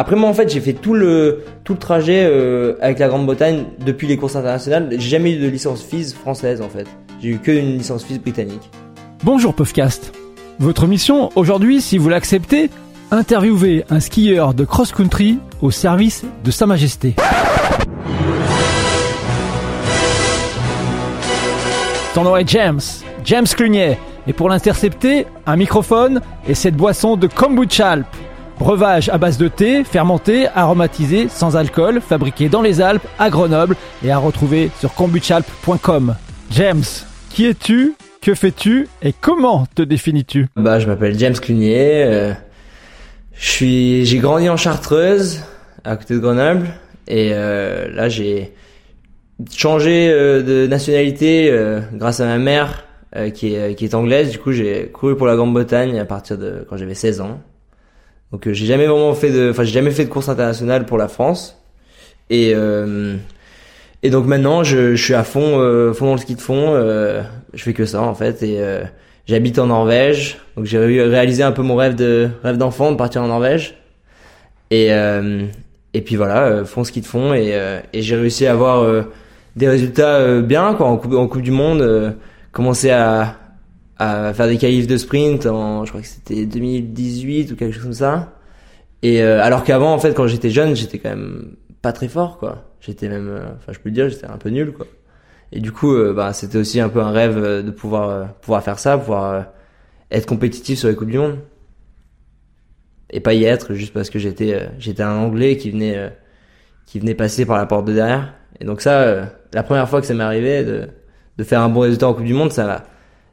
Après moi en fait j'ai fait tout le trajet euh, avec la Grande-Bretagne depuis les courses internationales. J'ai jamais eu de licence FIS française en fait. J'ai eu que une licence FIS britannique. Bonjour Puffcast. Votre mission aujourd'hui, si vous l'acceptez, interviewer un skieur de cross-country au service de Sa Majesté. Son nom est James, James Clunier. Et pour l'intercepter, un microphone et cette boisson de kombucha. Breuvage à base de thé, fermenté, aromatisé, sans alcool, fabriqué dans les Alpes, à Grenoble et à retrouver sur kombuchalp.com. James, qui es-tu? Que fais-tu? Et comment te définis-tu? Bah je m'appelle James Clunier. euh, je suis j'ai grandi en Chartreuse à côté de Grenoble et euh, là j'ai changé euh, de nationalité euh, grâce à ma mère euh, qui est qui est anglaise. Du coup j'ai couru pour la Grande-Bretagne à partir de quand j'avais 16 ans. Donc euh, j'ai jamais vraiment fait de, enfin j'ai jamais fait de course internationale pour la France. Et euh, et donc maintenant je, je suis à fond, euh, fond dans le ski de fond. euh, je fais que ça en fait et euh, j'habite en Norvège. Donc j'ai ré- réalisé un peu mon rêve de rêve d'enfant de partir en Norvège. Et euh, et puis voilà, fond ski de fond et et j'ai réussi à avoir des résultats bien quoi en coupe en coupe du monde. commencer à à faire des qualifs de sprint en, je crois que c'était 2018 ou quelque chose comme ça. Et euh, alors qu'avant, en fait, quand j'étais jeune, j'étais quand même pas très fort, quoi. J'étais même, euh, enfin, je peux le dire, j'étais un peu nul, quoi. Et du coup, euh, bah, c'était aussi un peu un rêve euh, de pouvoir euh, pouvoir faire ça, pouvoir être compétitif sur les coupes du monde et pas y être juste parce que j'étais j'étais un Anglais qui venait qui venait passer par la porte de derrière. Et donc ça, la première fois que ça m'est arrivé de de faire un bon résultat en coupe du monde, ça m'a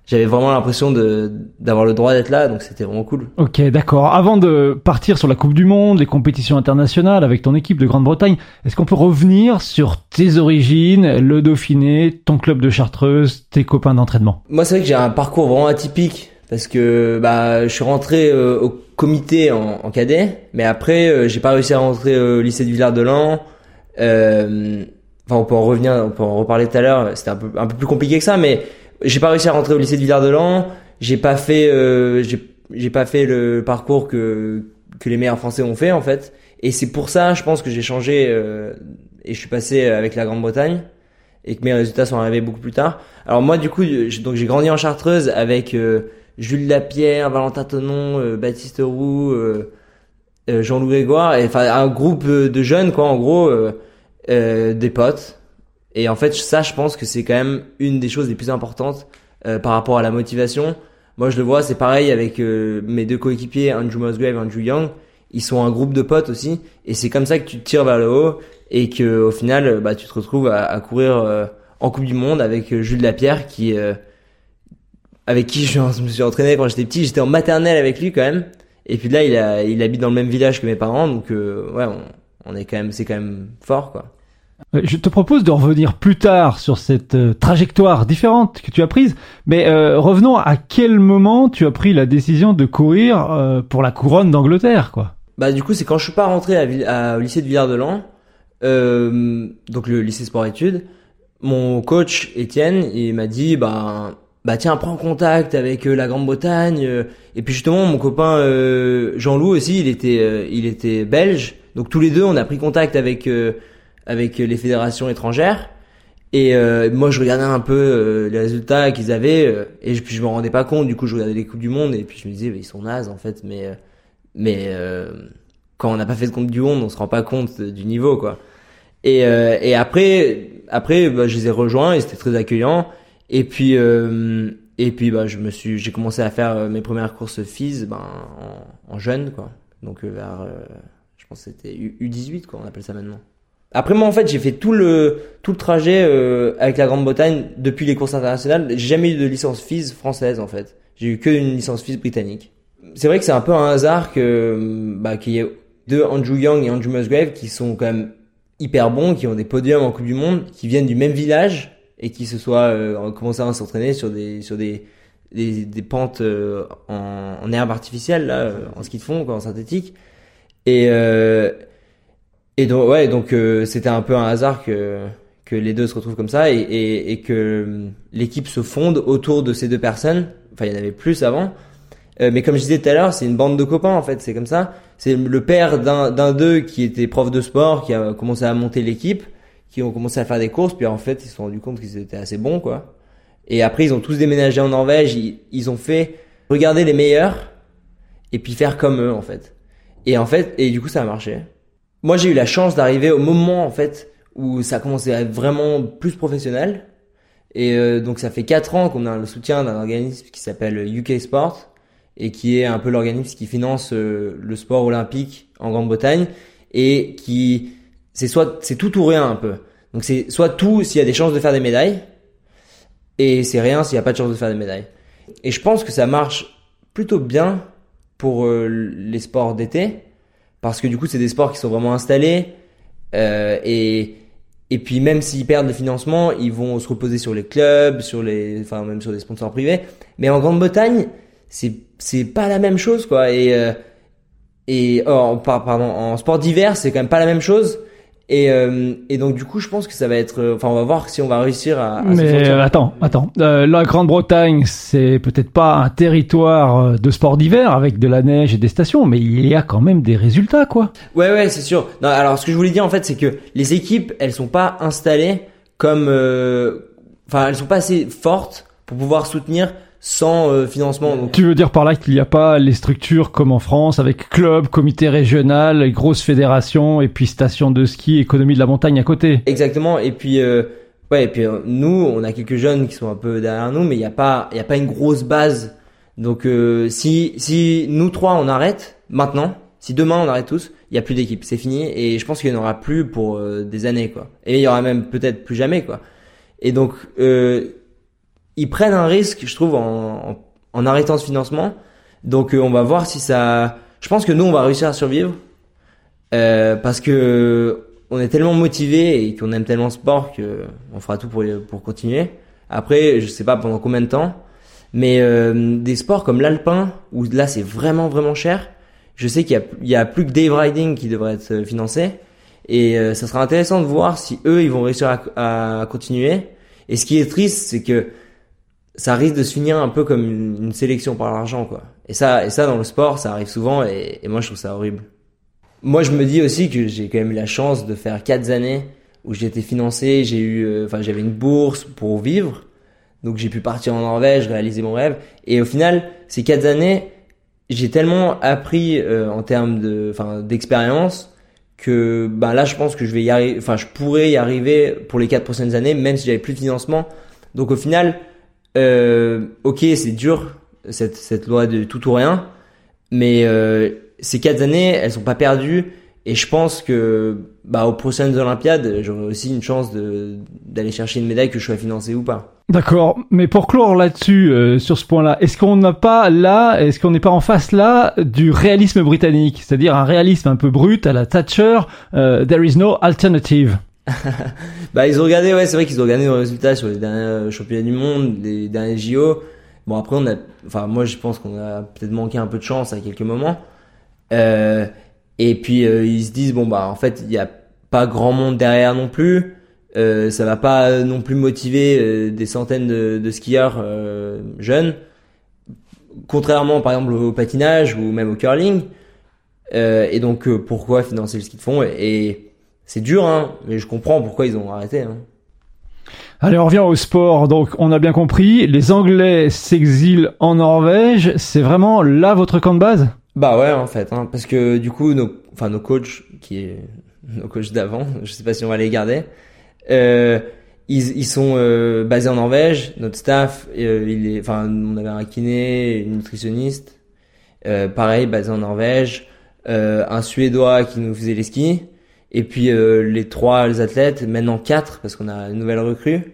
j'avais vraiment l'impression de d'avoir le droit d'être là, donc c'était vraiment cool. Ok, d'accord. Avant de partir sur la Coupe du Monde, les compétitions internationales avec ton équipe de Grande-Bretagne, est-ce qu'on peut revenir sur tes origines, le Dauphiné, ton club de Chartreuse, tes copains d'entraînement? Moi, c'est vrai que j'ai un parcours vraiment atypique parce que bah je suis rentré euh, au comité en, en cadet, mais après euh, j'ai pas réussi à rentrer au lycée de Villard-de-Lans. Euh, Enfin, on peut en revenir, on peut en reparler tout à l'heure. C'était un peu un peu plus compliqué que ça, mais j'ai pas réussi à rentrer au lycée de Villard-de-Lans. J'ai pas fait euh, j'ai pas fait le parcours que que les meilleurs Français ont fait en fait. Et c'est pour ça, je pense que j'ai changé euh, et je suis passé avec la Grande-Bretagne et que mes résultats sont arrivés beaucoup plus tard. Alors moi du coup j'ai- donc j'ai grandi en Chartreuse avec euh, Jules Lapierre, Valentin Tonon, euh, Baptiste Roux, euh, euh, Jean-Louis Grégoire, enfin un groupe euh, de jeunes quoi en gros, euh, euh, des potes. Et en fait ça je pense que c'est quand même une des choses les plus importantes euh, par rapport à la motivation. Moi je le vois c'est pareil avec euh, mes deux coéquipiers Andrew Musgrave et Andrew Young. Ils sont un groupe de potes aussi et c'est comme ça que tu te tires vers le haut et que au final euh, bah tu te retrouves à, à courir euh, en Coupe du Monde avec euh, Jules Lapierre qui euh, avec qui je, me suis entraîné quand j'étais petit, j'étais en maternelle avec lui quand même. Et puis là il a il habite dans le même village que mes parents donc ouais on est quand même c'est quand même fort quoi. Euh, Je te propose de revenir plus tard sur cette euh, trajectoire différente que tu as prise, mais euh, revenons à quel moment tu as pris la décision de courir pour la couronne d'Angleterre, quoi. Bah du coup c'est quand je suis pas rentré au lycée de Villard-de-Lans, donc le lycée sport-études, mon coach Étienne il m'a dit bah bah tiens prends contact avec la Grande-Bretagne et puis justement mon copain Jean-Loup aussi il était il était belge donc tous les deux on a pris contact avec avec les fédérations étrangères et euh, moi je regardais un peu euh, les résultats qu'ils avaient euh, et je, puis je me rendais pas compte du coup je regardais les coupes du monde et puis je me disais bah, ils sont nazes en fait mais euh, mais euh, quand on n'a pas fait de compte du monde, on se rend pas compte du niveau, quoi. Et, euh, et après, après, bah, je les ai rejoints et c'était très accueillant. Et puis, et puis, bah, je me suis, j'ai commencé à faire mes premières courses FIS, ben, en, en jeune, quoi. Donc vers, je pense c'était U- U18, quoi, on appelle ça maintenant. Après moi, en fait, j'ai fait tout le tout le trajet euh, avec la Grande-Bretagne depuis les courses internationales. J'ai jamais eu de licence FIS française, en fait. J'ai eu que une licence FIS britannique c'est vrai que c'est un peu un hasard que bah, qu'il y ait deux Andrew Young et Andrew Musgrave qui sont quand même hyper bons, qui ont des podiums en Coupe du Monde, qui viennent du même village et qui se soient euh, commencé à s'entraîner sur des sur des des, pentes euh, en, en herbe artificielle là, euh, en ski de fond, en synthétique. Et et donc ouais, donc euh, c'était un peu un hasard que que les deux se retrouvent comme ça et, et, et que l'équipe se fonde autour de ces deux personnes. Enfin, il y en avait plus avant. Euh, mais comme je disais tout à l'heure, c'est une bande de copains en fait, c'est comme ça. C'est le père d'un d'un d'eux qui était prof de sport, qui a commencé à monter l'équipe, qui ont commencé à faire des courses, puis en fait ils se sont rendus compte qu'ils étaient assez bons quoi. Et après ils ont tous déménagé en Norvège, ils, ils ont fait regarder les meilleurs et puis faire comme eux en fait. Et en fait, et du coup ça a marché. Moi j'ai eu la chance d'arriver au moment en fait où ça a commencé à être vraiment plus professionnel. Et euh, donc ça fait 4 ans qu'on a le soutien d'un organisme qui s'appelle UK Sport et qui est un peu l'organisme qui finance euh, le sport olympique en Grande-Bretagne et qui c'est soit c'est tout ou rien un peu. Donc c'est soit tout s'il y a des chances de faire des médailles et c'est rien s'il y a pas de chance de faire des médailles. Et je pense que ça marche plutôt bien pour euh, les sports d'été parce que du coup c'est des sports qui sont vraiment installés euh, et et puis même s'ils perdent le financement, ils vont se reposer sur les clubs, sur les, enfin même sur des sponsors privés. Mais en Grande-Bretagne, c'est c'est pas la même chose quoi. Et euh, et oh, pardon, en sport d'hiver, c'est quand même pas la même chose. Et, euh, et donc du coup, je pense que ça va être. euh, Enfin, on va voir si on va réussir à. à Mais euh, attends, attends. Euh, la Grande-Bretagne, c'est peut-être pas un territoire euh, de sport d'hiver avec de la neige et des stations, mais il y a quand même des résultats, quoi. Ouais, ouais, c'est sûr. Non, alors ce que je voulais dire en fait, c'est que les équipes, elles sont pas installées comme, euh, enfin, elles sont pas assez fortes pour pouvoir soutenir sans euh, financement. Donc, Tu veux dire par là qu'il n'y a pas les structures comme en France, avec club, comité régional, grosses fédérations, et puis station de ski, économie de la montagne à côté. exactement. Et puis, euh, ouais, et puis euh, nous, on a quelques jeunes qui sont un peu derrière nous, mais il y a pas, il y a pas une grosse base. Donc, euh, si si nous trois on arrête maintenant, si demain on arrête tous, il y a plus d'équipe, c'est fini. Et je pense qu'il n'y en aura plus pour euh, des années, quoi. Et il y aura même peut-être plus jamais, quoi. Et donc, euh, ils prennent un risque, je trouve, en, en, arrêtant ce financement. Donc, euh, on va voir si ça. Je pense que nous, on va réussir à survivre euh, parce que on est tellement motivé et qu'on aime tellement le sport que on fera tout pour pour continuer. Après, je sais pas pendant combien de temps, mais euh, des sports comme l'alpin où là c'est vraiment vraiment cher. Je sais qu'il y a il y a plus que Dave Riding qui devrait être euh, financé et euh, ça sera intéressant de voir si eux ils vont réussir à, à continuer. Et ce qui est triste, c'est que ça risque de se finir un peu comme une, sélection par l'argent, quoi. Et ça, et ça dans le sport, ça arrive souvent, et, moi je trouve ça horrible. Moi, je me dis aussi que j'ai quand même eu la chance de faire quatre années où été financé, j'ai eu, euh, enfin, j'avais une bourse pour vivre, donc j'ai pu partir en Norvège, réaliser mon rêve. Et au final, ces quatre années, j'ai tellement appris euh, en termes de, enfin, d'expérience que, bah là, je pense que je vais y arriver, enfin, je pourrais y arriver pour les quatre prochaines années, même si j'avais plus de financement. Donc au final, euh, ok, c'est dur cette loi de tout ou rien, mais euh, ces quatre années, elles sont pas perdues. Et je pense que bah aux prochaines Olympiades, j'aurai aussi une chance d'aller chercher une médaille que je sois financé ou pas. D'accord, mais pour clore là-dessus, euh, sur ce point-là, est-ce qu'on n'a pas là, est-ce qu'on n'est pas en face là du réalisme britannique, c'est-à-dire un réalisme un peu brut à la Thatcher, there is no alternative? Bah ils ont regardé, ouais, c'est vrai qu'ils ont regardé nos résultats sur les derniers championnats du monde, les derniers JO. Bon après on a, enfin moi je pense qu'on a peut-être manqué un peu de chance à quelques moments. Euh, et puis euh, ils se disent bon bah en fait il y a pas grand monde derrière non plus. Euh, ça va pas non plus motiver euh, des centaines de, de skieurs euh, jeunes. Contrairement par exemple au patinage ou même au curling. Euh, et donc euh, pourquoi financer le ski de fond et c'est dur hein, mais je comprends pourquoi ils ont arrêté. Hein. Allez, on revient au sport. Donc, on a bien compris, les Anglais s'exilent en Norvège. C'est vraiment là votre camp de base? Bah ouais en fait, hein, parce que du coup nos, enfin nos coachs qui est nos coachs d'avant, je sais pas si on va les garder, euh, ils, ils sont euh, basés en Norvège. Notre staff, euh, il est, enfin on avait un kiné, une nutritionniste, euh, pareil basé en Norvège, euh, un Suédois qui nous faisait les skis, et puis euh, les trois les athlètes, maintenant quatre parce qu'on a une nouvelle recrue.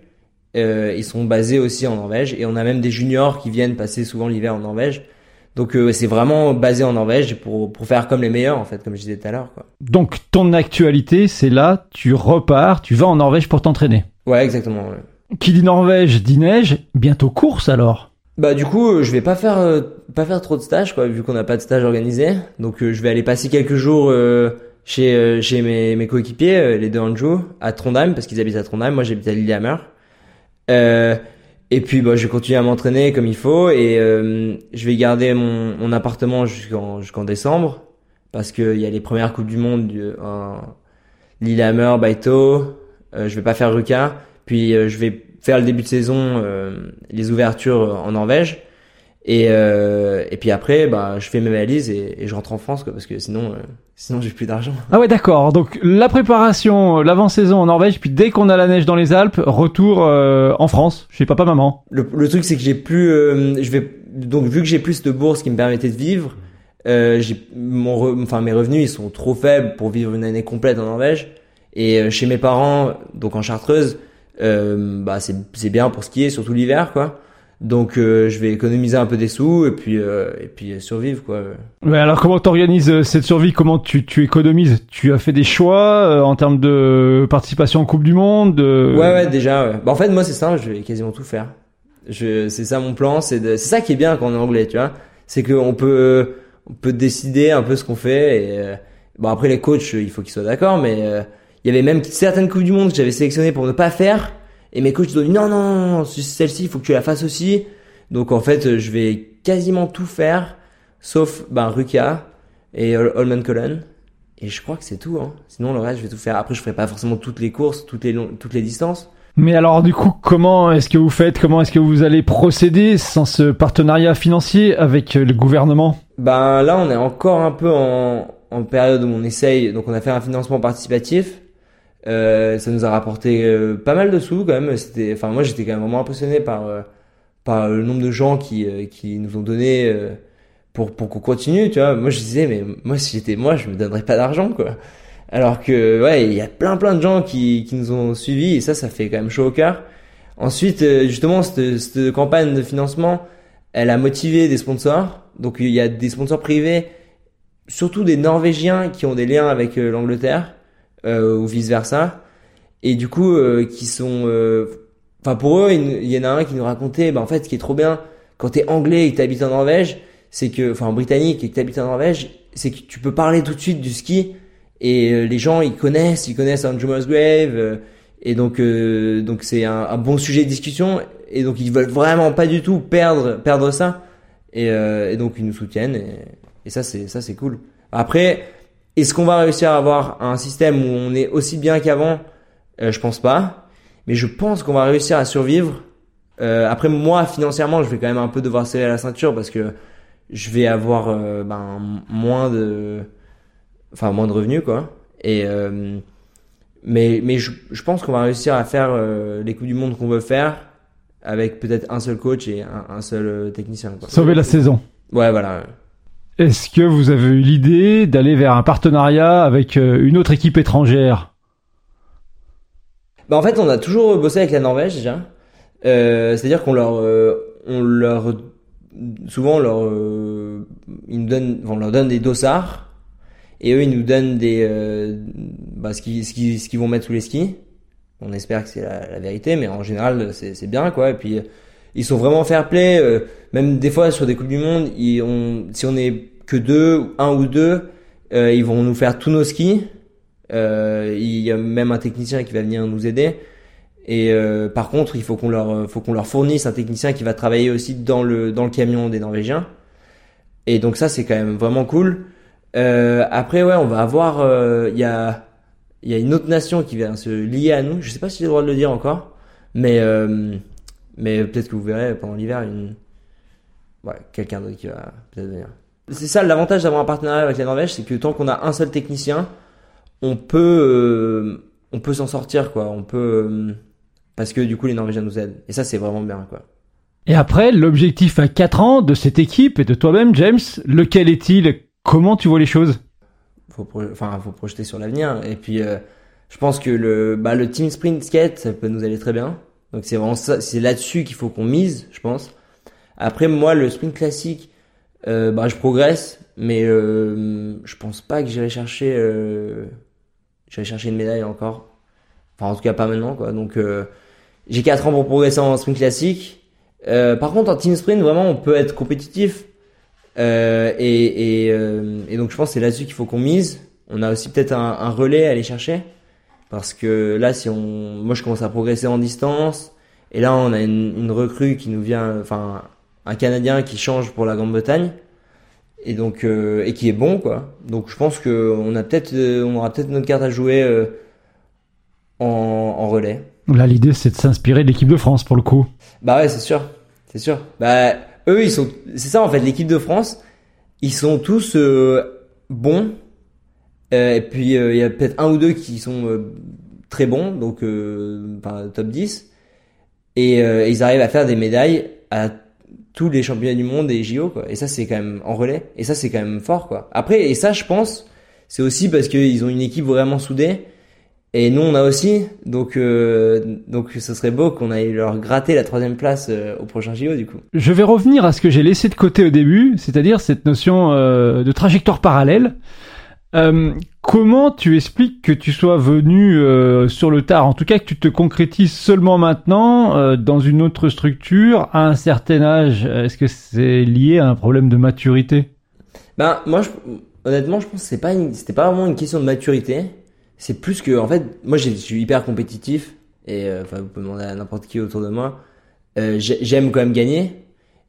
Euh, ils sont basés aussi en Norvège et on a même des juniors qui viennent passer souvent l'hiver en Norvège. Donc euh, c'est vraiment basé en Norvège pour pour faire comme les meilleurs en fait, comme je disais tout à l'heure quoi. Donc, ton actualité, c'est là, tu repars, tu vas en Norvège pour t'entraîner. Ouais, exactement. ouais. Qui dit Norvège dit neige, bientôt course alors Bah du coup, euh, je vais pas faire euh, pas faire trop de stages quoi, vu qu'on n'a pas de stage organisé. Donc euh, je vais aller passer quelques jours euh, chez euh, mes mes coéquipiers, euh, les deux Anjou, à Trondheim parce qu'ils habitent à Trondheim. Moi, j'habite à Lillehammer. Euh, Et puis bah, je vais continuer à m'entraîner comme il faut et euh, je vais garder mon, mon appartement jusqu'en jusqu'en décembre parce qu'il y a les premières coupes du monde du, en Lillehammer, Baito. Euh, je vais pas faire Ruka. Puis euh, je vais faire le début de saison, euh, les ouvertures en Norvège. Et, euh, et puis après, bah, je fais mes valises et, et je rentre en France, quoi, parce que sinon, euh, sinon j'ai plus d'argent. Ah ouais, d'accord. Donc la préparation, l'avant-saison en Norvège, puis dès qu'on a la neige dans les Alpes, retour euh, en France chez papa maman. Le, le truc, c'est que j'ai plus, euh, je vais donc vu que j'ai plus de bourses qui me permettaient de vivre, euh, j'ai mon, re- enfin mes revenus ils sont trop faibles pour vivre une année complète en Norvège. Et euh, chez mes parents, donc en Chartreuse, euh, bah c'est c'est bien pour skier, surtout l'hiver, quoi. Donc euh, je vais économiser un peu des sous et puis euh, et puis survivre, quoi. Mais alors comment t'organises euh, cette survie? Comment tu, tu économises? Tu as fait des choix euh, en termes de participation en Coupe du Monde de... Ouais, ouais, déjà. Ouais. Bah, en fait, moi, c'est simple, je vais quasiment tout faire. Je, c'est ça mon plan. C'est de, c'est ça qui est bien quand on est anglais, tu vois. C'est qu'on peut, on peut décider un peu ce qu'on fait. Et euh, bon, après les coachs, il faut qu'ils soient d'accord, mais euh, il y avait même certaines coupes du monde que j'avais sélectionnées pour ne pas faire. Et mes coachs ils ont dit non, non, celle-ci, il faut que tu la fasses aussi. Donc en fait, je vais quasiment tout faire, sauf ben Ruka et Hol- Holman Cullen. Et je crois que c'est tout. Hein. Sinon, le reste, je vais tout faire. Après, je ferai pas forcément toutes les courses, toutes les toutes les distances. Mais alors du coup, comment est-ce que vous faites? Comment est-ce que vous allez procéder sans ce partenariat financier avec euh, le gouvernement? Ben là, on est encore un peu en, en période où on essaye. Donc, on a fait un financement participatif. Euh, ça nous a rapporté euh, pas mal de sous quand même. C'était, enfin, moi, j'étais quand même vraiment impressionné par euh, par le nombre de gens qui euh, qui nous ont donné euh, pour pour qu'on continue. Tu vois, moi, je disais, mais moi, si j'étais moi, je me donnerais pas d'argent, quoi. Alors que ouais, il y a plein plein de gens qui qui nous ont suivis et ça, ça fait quand même chaud au cœur. Ensuite, euh, justement, cette, cette campagne de financement, elle a motivé des sponsors. Donc il y a des sponsors privés, surtout des Norvégiens qui ont des liens avec euh, l'Angleterre euh, ou vice versa, et du coup euh, qui sont, euh, enfin pour eux, il y en a un qui nous racontait, bah en fait, ce qui est trop bien quand t'es anglais et que t'habites en Norvège, c'est que, enfin britannique et que t'habites en Norvège, c'est que tu peux parler tout de suite du ski et euh, les gens ils connaissent, ils connaissent Andrew Musgrave. euh, et donc, donc c'est un, un bon sujet de discussion. Et donc, ils veulent vraiment pas du tout perdre, perdre ça. Et, euh, et donc, ils nous soutiennent. Et, et ça, c'est ça, c'est cool. Après, est-ce qu'on va réussir à avoir un système où on est aussi bien qu'avant? Euh, Je pense pas. Mais je pense qu'on va réussir à survivre. Euh, après, moi, financièrement, je vais quand même un peu devoir serrer la ceinture parce que je vais avoir euh, ben, moins de, enfin, moins de revenus, quoi. Et euh, mais, mais je, je pense qu'on va réussir à faire euh, les coups du monde qu'on veut faire avec peut-être un seul coach et un, un seul technicien. Quoi. Sauver la saison. Ouais, voilà. Est-ce que vous avez eu l'idée d'aller vers un partenariat avec euh, une autre équipe étrangère? Bah, en fait, on a toujours bossé avec la Norvège déjà. Euh, C'est-à-dire qu'on leur, euh, on leur, souvent leur, euh, ils nous donnent, on leur donne des dossards et eux ils nous donnent des, euh, bah, ce qu'ils, vont mettre sous les skis. On espère que c'est la, la vérité, mais en général c'est, c'est bien quoi. Et puis ils sont vraiment fair play. euh, même des fois sur des coupes du monde, ils ont, si on est que deux, un ou deux, euh, ils vont nous faire tous nos skis. Euh, il y a même un technicien qui va venir nous aider. Et euh, par contre, il faut qu'on leur, faut qu'on leur fournisse un technicien qui va travailler aussi dans le dans le camion des Norvégiens. Et donc ça, c'est quand même vraiment cool. Euh, après, ouais, on va avoir, euh, il y a il y a une autre nation qui vient se lier à nous. Je sais pas si j'ai le droit de le dire encore, mais mais peut-être que vous verrez pendant l'hiver une ouais, quelqu'un d'autre qui va peut-être venir. C'est ça l'avantage d'avoir un partenariat avec la Norvège, c'est que tant qu'on a un seul technicien, on peut euh, on peut s'en sortir quoi. On peut euh, parce que du coup les Norvégiens nous aident. Et ça c'est vraiment bien quoi. Et après, l'objectif à 4 ans de cette équipe et de toi-même, James, lequel est-il? Comment tu vois les choses? Faut pro- enfin faut projeter sur l'avenir. Et puis euh, je pense que le bah le team sprint skate ça peut nous aller très bien. Donc c'est vraiment ça, c'est là-dessus qu'il faut qu'on mise, je pense. Après moi le sprint classique, euh, bah je progresse, mais euh, je pense pas que j'irai chercher euh, j'irai chercher une médaille encore. Enfin en tout cas pas maintenant quoi. Donc euh, j'ai 4 ans pour progresser en sprint classique. Par contre en team sprint vraiment on peut être compétitif. Et, donc je pense que c'est là-dessus qu'il faut qu'on mise. On a aussi peut-être un relais à aller chercher parce que là si on, moi je commence à progresser en distance Et là, on a une, une recrue qui nous vient, enfin, un Canadien qui change pour la Grande-Bretagne et donc euh, et qui est bon quoi. Donc je pense que on a peut-être euh, on aura peut-être notre carte à jouer euh, en, en relais. Là, l'idée, c'est de s'inspirer de l'équipe de France pour le coup. Bah ouais, c'est sûr, c'est sûr. Bah eux, ils sont, c'est ça en fait, l'équipe de France, ils sont tous bons. Euh, et puis euh, il y a peut-être un ou deux qui sont euh, très bons, donc top 10. Et ils arrivent à faire des médailles à tous les championnats du monde et JO quoi. Et ça c'est quand même en relais. Et ça c'est quand même fort quoi. Après et ça je pense c'est aussi parce qu'ils ont une équipe vraiment soudée. Et nous on a aussi. Donc euh, donc ce serait beau qu'on aille leur gratter la troisième place euh, au prochain JO du coup. Je vais revenir à ce que j'ai laissé de côté au début, c'est-à-dire cette notion de trajectoire parallèle. Euh, comment tu expliques que tu sois venu euh, sur le tard, en tout cas que tu te concrétises seulement maintenant euh, dans une autre structure à un certain âge Est-ce que c'est lié à un problème de maturité? Ben moi honnêtement je pense que c'est pas c'était pas vraiment une question de maturité. C'est plus que en fait moi je suis hyper compétitif et euh, enfin vous pouvez demander à n'importe qui autour de moi. Euh, j'ai- J'aime quand même gagner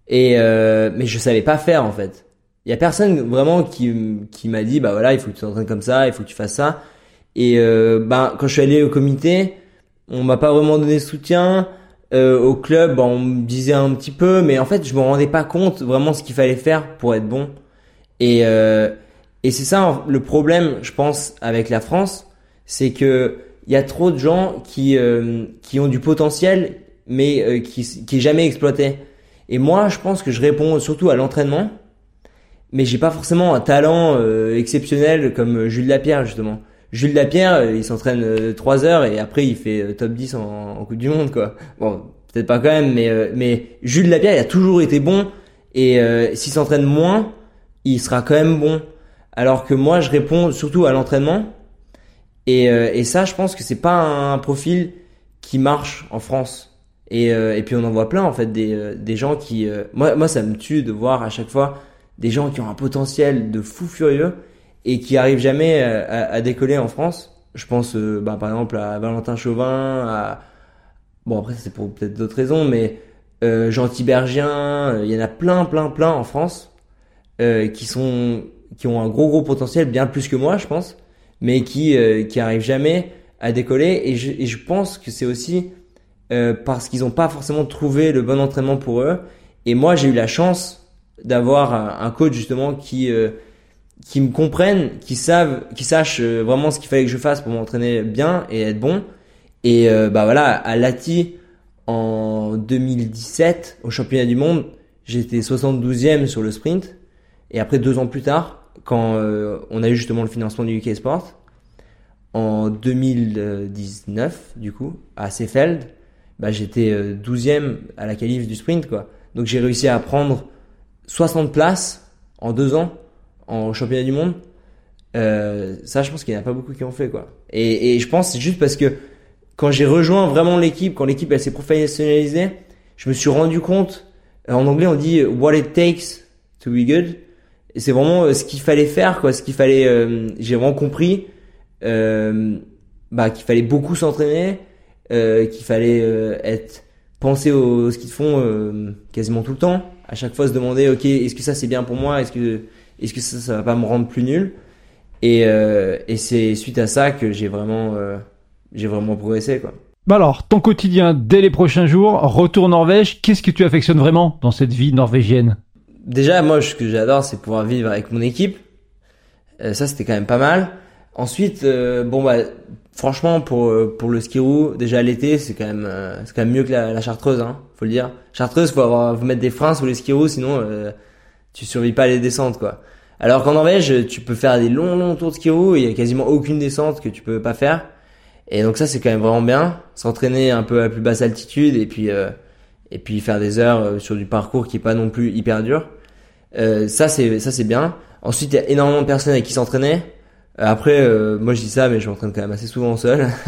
et mais je savais pas faire en fait. Il y a personne vraiment qui qui m'a dit bah voilà il faut que tu t'entraînes comme ça, il faut que tu fasses ça. Et euh, ben quand je suis allé au comité, on m'a pas vraiment donné soutien. Euh, au club, ben, on me disait un petit peu, mais en fait je me rendais pas compte vraiment ce qu'il fallait faire pour être bon. Et euh, et c'est ça le problème, je pense, avec la France, c'est que il y a trop de gens qui euh, qui ont du potentiel, mais euh, qui qui est jamais exploité. Et moi, je pense que je réponds surtout à l'entraînement, mais j'ai pas forcément un talent euh, exceptionnel comme Jules Lapierre justement. Jules Lapierre, euh, il s'entraîne euh, 3 heures et après il fait euh, top 10 en, Coupe du Monde quoi. Bon, peut-être pas quand même, mais euh, mais Jules Lapierre, il a toujours été bon et euh, s'il s'entraîne moins, il sera quand même bon. Alors que moi, je réponds surtout à l'entraînement. Et, euh, et ça, je pense que c'est pas un profil qui marche en France. Et, euh, et puis on en voit plein en fait des, euh, des gens qui, euh, moi, moi ça me tue de voir à chaque fois des gens qui ont un potentiel de fou furieux et qui arrivent jamais euh, à, décoller en France. Je pense euh, bah, par exemple à Valentin Chauvin, à bon après c'est pour peut-être d'autres raisons, mais euh, Jean Tibergien, euh, il y en a plein plein plein en France euh, qui sont qui ont un gros gros potentiel, bien plus que moi je pense, mais qui qui arrivent jamais à décoller et je, et je pense que c'est aussi parce qu'ils n'ont pas forcément trouvé le bon entraînement pour eux. Et moi j'ai eu la chance d'avoir un, coach justement qui euh, qui me comprenne, qui savent, qui sache euh, vraiment ce qu'il fallait que je fasse pour m'entraîner bien et être bon. Et euh, bah voilà, à Lati en 2017 au championnat du monde, j'étais 72e sur le sprint. Et après deux ans plus tard, quand euh, on a eu justement le financement du UK Sport, en 2019 du coup à Seefeld, bah j'étais euh, 12e à la qualif du sprint quoi. Donc j'ai réussi à prendre 60 places en deux ans en championnat du monde. Euh, ça, je pense qu'il n'y en a pas beaucoup qui ont fait quoi. Et, et je pense c'est juste parce que quand j'ai rejoint vraiment l'équipe, quand l'équipe elle s'est professionnalisée, je me suis rendu compte. euh, En anglais, on dit what it takes to be good. C'est vraiment euh, ce qu'il fallait faire quoi, ce qu'il fallait. euh, j'ai vraiment compris euh, bah, qu'il fallait beaucoup s'entraîner, euh, qu'il fallait euh, être penser au ce qu'ils font euh, quasiment tout le temps. À chaque fois se demander ok est-ce que ça c'est bien pour moi, est-ce que est-ce que ça ça va pas me rendre plus nul? Et, euh, et c'est suite à ça que j'ai vraiment euh, j'ai vraiment progressé quoi. Bah alors, ton quotidien dès les prochains jours, retour Norvège, qu'est-ce que tu affectionnes vraiment dans cette vie norvégienne? Déjà moi ce que j'adore c'est pouvoir vivre avec mon équipe. Euh, ça c'était quand même pas mal. Ensuite euh, bon bah franchement pour euh, pour le skiroo déjà l'été c'est quand même euh, c'est quand même mieux que la, la chartreuse hein, faut le dire. Chartreuse faut avoir faut mettre des freins sur les skiroo sinon euh, tu survis pas les descentes quoi. Alors qu'en Norvège tu peux faire des longs longs tours de skiroo et il y a quasiment aucune descente que tu peux pas faire. Et donc ça c'est quand même vraiment bien, s'entraîner un peu à plus basse altitude et puis euh, et puis faire des heures euh, sur du parcours qui est pas non plus hyper dur. Euh, ça c'est ça c'est bien. Ensuite il y a énormément de personnes avec qui s'entraîner. Après euh, moi je dis ça mais je m'entraîne quand même assez souvent seul.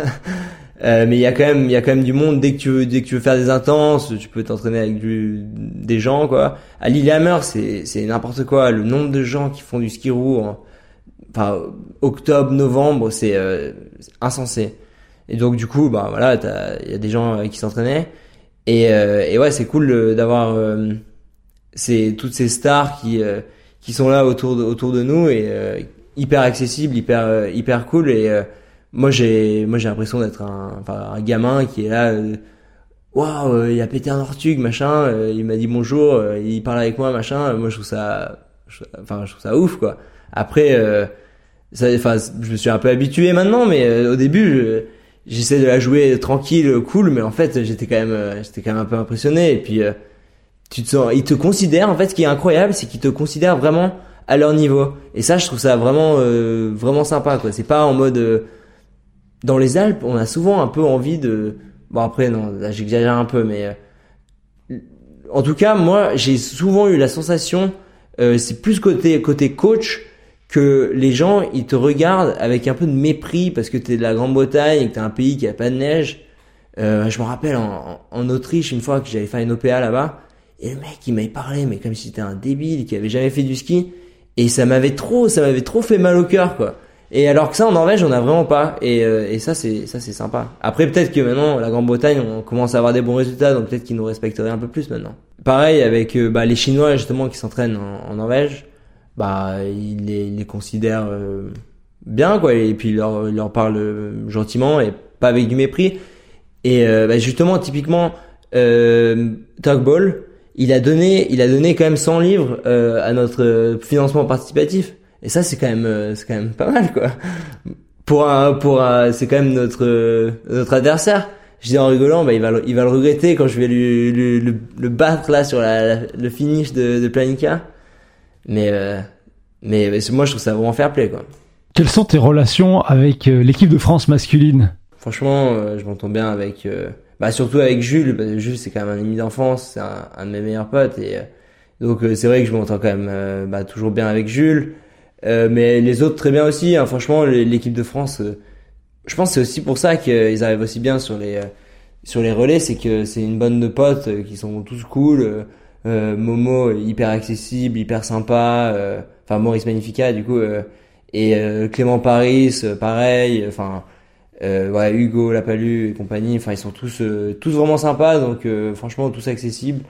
Euh, mais il y a quand même il y a quand même du monde dès que tu veux dès que tu veux faire des intenses, tu peux t'entraîner avec du, des gens quoi. À Lillehammer c'est c'est n'importe quoi. Le nombre de gens qui font du ski roue en enfin octobre novembre c'est euh, insensé. Et donc du coup bah voilà il y a des gens euh, qui s'entraînaient. Et, euh, et ouais, c'est cool d'avoir euh, c'est toutes ces stars qui qui sont là autour de, autour de nous et hyper accessibles, hyper hyper cool. Et moi j'ai moi j'ai l'impression d'être un, enfin, un gamin qui est là. Waouh, il a pété un ortug, machin. il m'a dit bonjour, il parle avec moi, machin. Moi je trouve ça, enfin je trouve ça ouf quoi. Après, ça, enfin je me suis un peu habitué maintenant, mais au début je, j'essaie de la jouer tranquille, cool, mais en fait, j'étais quand même, euh, j'étais quand même un peu impressionné. Et puis, euh, tu te sens, ils te considèrent. En fait, ce qui est incroyable, c'est qu'ils te considèrent vraiment à leur niveau. Et ça, je trouve ça vraiment, euh, vraiment sympa. Quoi. C'est pas en mode. dans les Alpes, on a souvent un peu envie de. Bon après, non, là j'exagère un peu, mais en tout cas, moi, j'ai souvent eu la sensation. c'est plus côté côté coach que les gens ils te regardent avec un peu de mépris parce que t'es de la Grande-Bretagne et que t'es un pays qui a pas de neige. Euh, je me rappelle en, en, Autriche une fois que j'avais fait une OPA là-bas et le mec il m'avait parlé mais comme si c'était un débile qui avait jamais fait du ski et ça m'avait trop ça m'avait trop fait mal au cœur quoi. Et alors que ça en Norvège on a vraiment pas et, euh, et ça c'est ça c'est sympa. Après peut-être que maintenant la Grande-Bretagne on commence à avoir des bons résultats donc peut-être qu'ils nous respecteraient un peu plus maintenant. Pareil avec euh, bah, les Chinois justement qui s'entraînent en, Norvège bah il les, il les considère euh, bien quoi et puis il leur, il leur parle euh, gentiment et pas avec du mépris et euh, bah, justement typiquement euh, Ball il a donné il a donné quand même 100 livres à notre financement participatif. Et ça c'est quand même c'est quand même pas mal quoi. Pour un pour un, c'est quand même notre notre adversaire. Je dis en rigolant bah il va il va le regretter quand je vais lui, lui, le, battre là sur la, le finish de, de Planica. Mais, euh, mais, moi, je trouve ça vraiment fair play, quoi. Quelles sont tes relations avec euh, l'équipe de France masculine? Franchement, euh, je m'entends bien avec, bah surtout avec Jules. Jules, c'est quand même un ami d'enfance, c'est un, de mes meilleurs potes, et donc c'est vrai que je m'entends quand même bah, toujours bien avec Jules. mais les autres très bien aussi. Hein. Franchement, l'équipe de France, je pense c'est aussi pour ça qu'ils arrivent aussi bien sur les sur les relais, c'est que c'est une bonne de potes qui sont tous cool. Euh, Momo hyper accessible, hyper sympa, euh, enfin Maurice Magnifica du coup euh, et Clément Paris pareil, enfin ouais, Hugo Lapalu et compagnie, enfin ils sont tous tous vraiment sympas donc franchement tous accessibles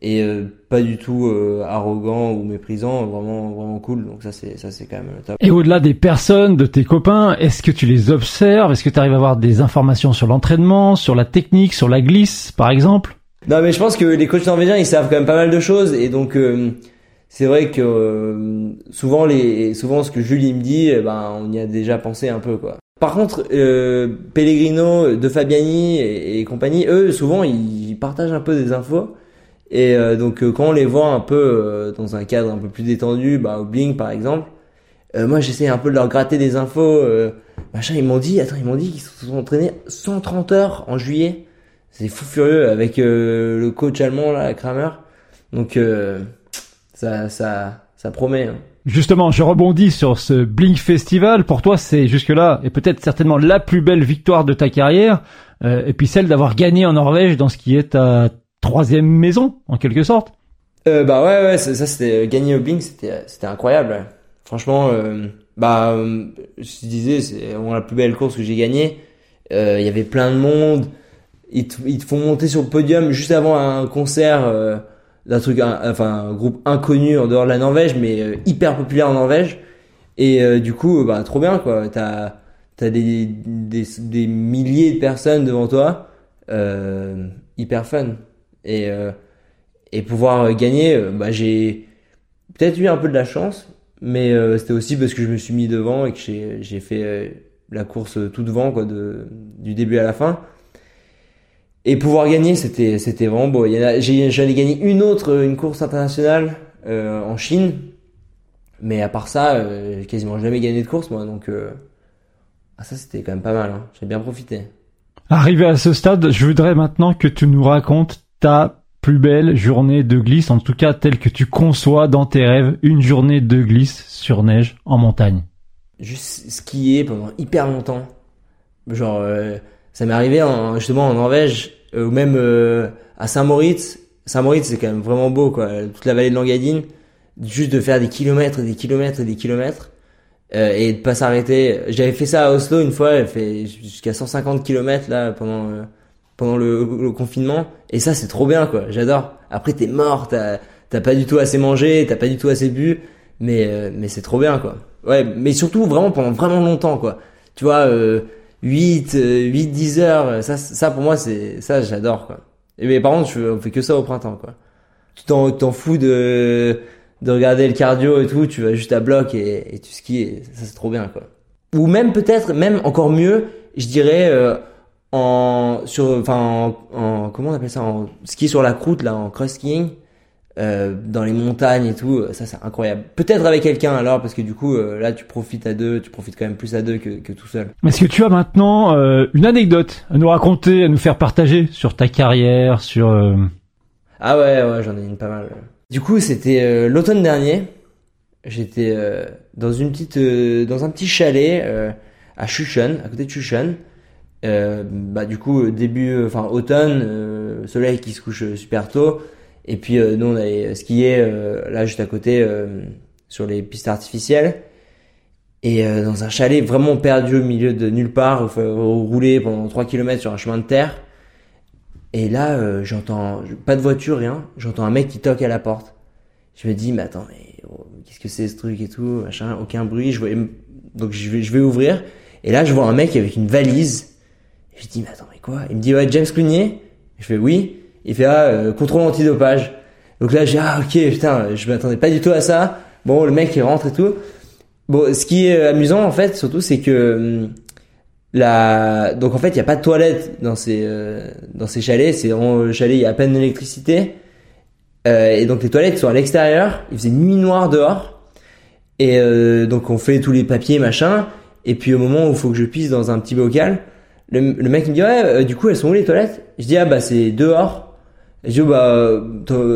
et pas du tout arrogant ou méprisant, vraiment vraiment cool. Donc ça c'est ça c'est quand même top. Et au-delà des personnes, de tes copains, est-ce que tu les observes? Est-ce que tu arrives à avoir des informations sur l'entraînement, sur la technique, sur la glisse par exemple? Non, mais je pense que les coachs norvégiens, ils savent quand même pas mal de choses et donc euh, c'est vrai que euh, souvent les souvent ce que Julie me dit, eh ben on y a déjà pensé un peu quoi. Par contre, euh, Pellegrino, De Fabiani et, compagnie, eux souvent ils, partagent un peu des infos et euh, donc quand on les voit un peu dans un cadre un peu plus détendu, bah au Blink par exemple, moi j'essaie un peu de leur gratter des infos. machin, ils m'ont dit, attends, ils m'ont dit qu'ils se sont entraînés 130 heures en juillet c'est fou furieux avec euh, le coach allemand là, Kramer. Donc euh, ça ça ça promet. Hein. Justement, je rebondis sur ce Blink Festival. Pour toi, c'est jusque-là et peut-être certainement la plus belle victoire de ta carrière, euh, et puis celle d'avoir gagné en Norvège dans ce qui est ta troisième maison en quelque sorte. Euh, bah ouais ouais ça, c'était gagner au Blink c'était c'était incroyable. Franchement bah je disais c'est la plus belle course que j'ai gagnée. Il y avait plein de monde ils te, font monter sur le podium juste avant un concert euh, d'un truc, enfin un groupe inconnu en dehors de la Norvège, mais euh, hyper populaire en Norvège. Et euh, du coup, bah trop bien quoi. T'as t'as des, des, des milliers de personnes devant toi, hyper fun. Et et pouvoir gagner, bah j'ai peut-être eu un peu de la chance, mais c'était aussi parce que je me suis mis devant et que j'ai j'ai fait la course tout devant quoi, de du début à la fin. Et pouvoir gagner, c'était c'était vraiment beau. J'allais gagner une autre, une course internationale euh, en Chine, mais à part ça, euh, j'ai quasiment jamais gagné de course moi. Donc euh, ah, ça c'était quand même pas mal. Hein. J'ai bien profité. Arrivé à ce stade, je voudrais maintenant que tu nous racontes ta plus belle journée de glisse, en tout cas telle que tu conçois dans tes rêves, une journée de glisse sur neige en montagne. Juste skier pendant hyper longtemps, genre euh, ça m'est arrivé en, justement en Norvège ou même euh, à Saint-Moritz. Saint-Moritz, c'est quand même vraiment beau, quoi. Toute la vallée de Langadine, juste de faire des kilomètres, des kilomètres, des kilomètres, euh, et de pas s'arrêter. J'avais fait ça à Oslo une fois, j'ai fait jusqu'à 150 kilomètres là pendant pendant le, le confinement. Et ça, c'est trop bien, quoi. J'adore. Après, t'es mort, t'as t'as pas du tout assez mangé, t'as pas du tout assez bu, mais euh, mais c'est trop bien, quoi. Ouais, mais surtout vraiment pendant vraiment longtemps, quoi. Tu vois, euh, 8, 8, 10 heures, ça, ça pour moi, c'est ça, j'adore, quoi. Mais par contre, je, on fait que ça au printemps, quoi. Tu t'en t'en fous de de regarder le cardio et tout, tu vas juste à bloc et, et tu skis, et ça c'est trop bien, quoi. Ou même peut-être, même encore mieux, je dirais. Euh, en sur enfin en, en, comment on appelle ça en ski sur la croûte là en cross skiing euh, dans les montagnes et tout ça c'est incroyable. Peut-être avec quelqu'un alors parce que du coup euh, là tu profites à deux tu profites quand même plus à deux que, que tout seul. Est-ce que tu as maintenant euh, une anecdote à nous raconter à nous faire partager sur ta carrière sur ah ouais ouais j'en ai une pas mal. Du coup c'était l'automne dernier. J'étais dans une petite dans un petit chalet à Shushan à côté de euh, bah du coup début enfin automne soleil qui se couche super tôt et puis euh, nous on allait skier euh, là juste à côté euh, sur les pistes artificielles. Et dans un chalet vraiment perdu au milieu de nulle part rouler pendant 3 km sur un chemin de terre. Et là j'entends pas de voiture rien. J'entends un mec qui toque à la porte. Je me dis mais attends mais oh, qu'est-ce que c'est ce truc et tout machin aucun bruit. Je vois donc je vais je vais ouvrir. Et là je vois un mec avec une valise. Je dis, mais attends, mais quoi? Il me dit, ouais, James Clunier Je fais, oui. Il fait, ah, euh, contrôle antidopage. Donc là, j'ai, ah, ok, putain, je m'attendais pas du tout à ça. Bon, le mec, il rentre et tout. Bon, ce qui est amusant, en fait, surtout, c'est que hum, la... Donc, en fait, il n'y a pas de toilette dans ces, euh, dans ces chalets. C'est le chalet, il y a à peine d'électricité. Euh, et donc, les toilettes sont à l'extérieur. Il faisait nuit noire dehors. Et euh, donc, on fait tous les papiers, machin. Et puis, au moment où il faut que je pisse dans un petit bocal, le, le mec me dit ouais euh, du coup elles sont où les toilettes? Je dis ah bah c'est dehors et je dis bah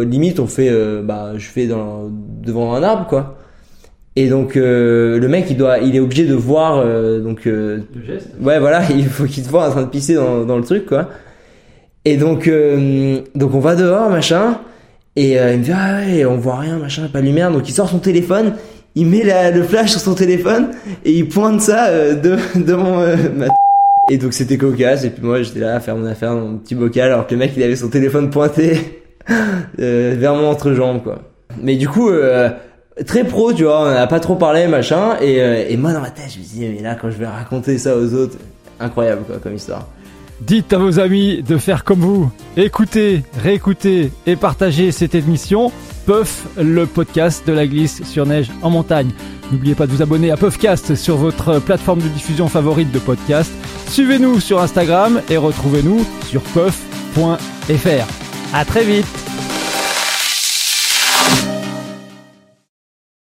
limite on fait euh, bah je fais dans devant un arbre quoi. Et donc euh, le mec il doit il est obligé de voir euh, donc le geste. ouais voilà il faut qu'il te voit en train de pisser dans, dans le truc quoi. Et donc donc on va dehors machin. Et il me dit ah ouais on voit rien machin pas de lumière. Donc il sort son téléphone. Il met la, le flash sur son téléphone. Et il pointe ça de, devant ma et donc c'était cocasse et puis moi j'étais là à faire mon affaire dans mon petit bocal alors que le mec il avait son téléphone pointé euh, vers mon entrejambe quoi. Mais du coup euh, très pro tu vois, on a pas trop parlé machin et, euh, et moi dans ma tête je me disais mais là quand je vais raconter ça aux autres, incroyable quoi comme histoire. Dites à vos amis de faire comme vous. Écoutez, réécoutez et partagez cette émission. Puff, le podcast de la glisse sur neige en montagne. N'oubliez pas de vous abonner à Puffcast sur votre plateforme de diffusion favorite de podcast. Suivez-nous sur Instagram et retrouvez-nous sur puff.fr. À très vite